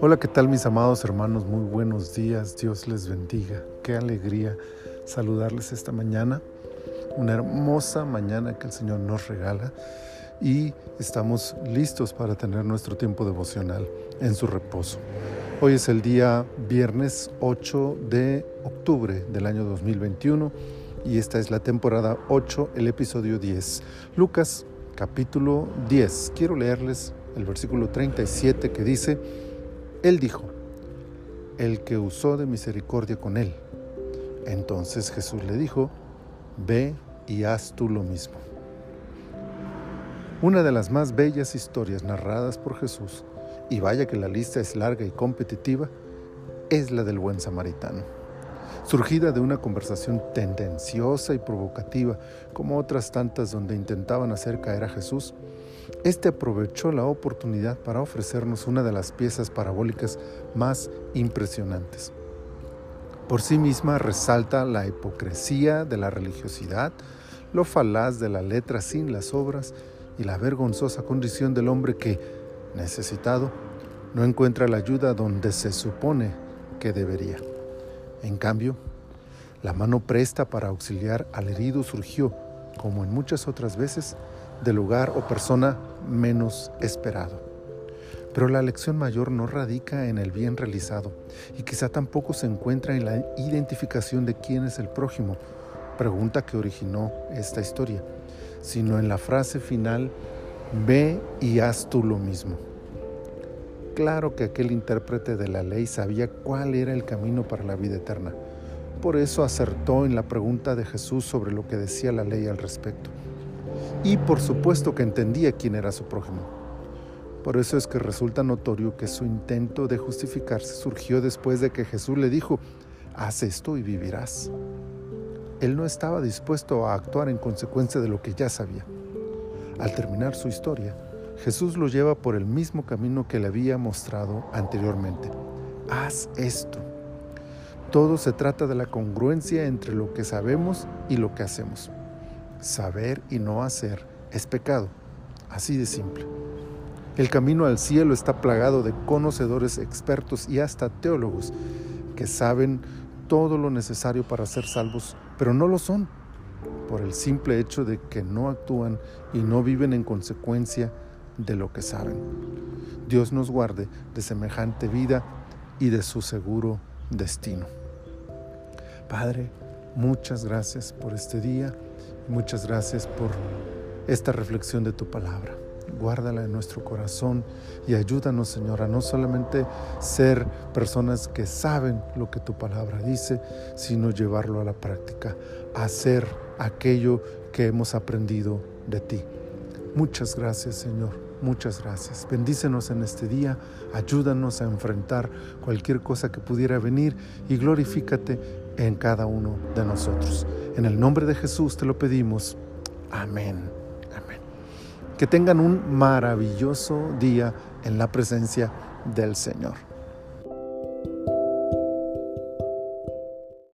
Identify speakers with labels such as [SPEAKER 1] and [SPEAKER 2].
[SPEAKER 1] Hola, ¿qué tal mis amados hermanos? Muy buenos días, Dios les bendiga. Qué alegría saludarles esta mañana, una hermosa mañana que el Señor nos regala y estamos listos para tener nuestro tiempo devocional en su reposo. Hoy es el día viernes 8 de octubre del año 2021 y esta es la temporada 8, el episodio 10. Lucas capítulo 10. Quiero leerles el versículo 37 que dice, él dijo, el que usó de misericordia con él. Entonces Jesús le dijo, ve y haz tú lo mismo. Una de las más bellas historias narradas por Jesús, y vaya que la lista es larga y competitiva, es la del buen samaritano. Surgida de una conversación tendenciosa y provocativa, como otras tantas donde intentaban hacer caer a Jesús, este aprovechó la oportunidad para ofrecernos una de las piezas parabólicas más impresionantes. Por sí misma resalta la hipocresía de la religiosidad, lo falaz de la letra sin las obras y la vergonzosa condición del hombre que, necesitado, no encuentra la ayuda donde se supone que debería. En cambio, la mano presta para auxiliar al herido surgió, como en muchas otras veces, del lugar o persona menos esperado. Pero la lección mayor no radica en el bien realizado y quizá tampoco se encuentra en la identificación de quién es el prójimo, pregunta que originó esta historia, sino en la frase final, ve y haz tú lo mismo. Claro que aquel intérprete de la ley sabía cuál era el camino para la vida eterna. Por eso acertó en la pregunta de Jesús sobre lo que decía la ley al respecto y por supuesto que entendía quién era su prójimo. Por eso es que resulta notorio que su intento de justificarse surgió después de que Jesús le dijo, haz esto y vivirás. Él no estaba dispuesto a actuar en consecuencia de lo que ya sabía. Al terminar su historia, Jesús lo lleva por el mismo camino que le había mostrado anteriormente. Haz esto. Todo se trata de la congruencia entre lo que sabemos y lo que hacemos. Saber y no hacer es pecado, así de simple. El camino al cielo está plagado de conocedores expertos y hasta teólogos que saben todo lo necesario para ser salvos, pero no lo son, por el simple hecho de que no actúan y no viven en consecuencia de lo que saben. Dios nos guarde de semejante vida y de su seguro destino. Padre, muchas gracias por este día. Muchas gracias por esta reflexión de tu palabra. Guárdala en nuestro corazón y ayúdanos, Señor, a no solamente ser personas que saben lo que tu palabra dice, sino llevarlo a la práctica, hacer aquello que hemos aprendido de ti. Muchas gracias, Señor. Muchas gracias. Bendícenos en este día, ayúdanos a enfrentar cualquier cosa que pudiera venir y glorifícate en cada uno de nosotros. En el nombre de Jesús te lo pedimos. Amén. Amén. Que tengan un maravilloso día en la presencia del Señor.